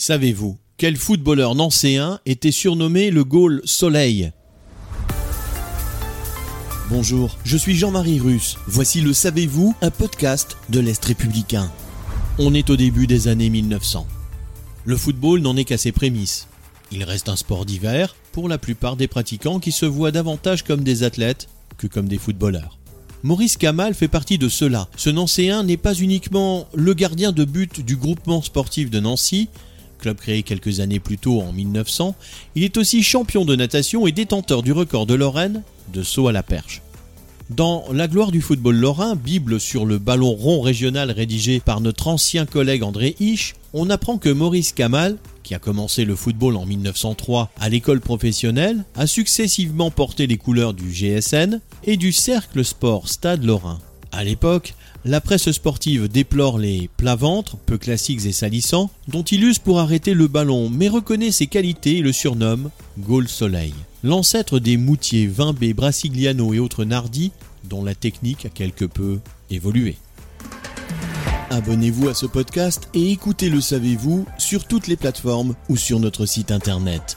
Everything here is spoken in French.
Savez-vous quel footballeur nancéen était surnommé le Gaulle Soleil? Bonjour, je suis Jean-Marie Russe. Voici le Savez-vous, un podcast de l'Est républicain. On est au début des années 1900. Le football n'en est qu'à ses prémices. Il reste un sport d'hiver pour la plupart des pratiquants qui se voient davantage comme des athlètes que comme des footballeurs. Maurice Kamal fait partie de cela. Ce Nancéen n'est pas uniquement le gardien de but du groupement sportif de Nancy, club créé quelques années plus tôt en 1900, il est aussi champion de natation et détenteur du record de Lorraine de saut à la perche. Dans La gloire du football lorrain, Bible sur le ballon rond régional rédigé par notre ancien collègue André Hisch, on apprend que Maurice Kamal, qui a commencé le football en 1903 à l'école professionnelle, a successivement porté les couleurs du GSN et du Cercle Sport Stade Lorrain. À l'époque, la presse sportive déplore les plats-ventres, peu classiques et salissants, dont il use pour arrêter le ballon, mais reconnaît ses qualités et le surnomme Gaulle Soleil. L'ancêtre des Moutiers, Vimbé, Brassigliano et autres Nardi, dont la technique a quelque peu évolué. Abonnez-vous à ce podcast et écoutez Le Savez-vous sur toutes les plateformes ou sur notre site internet.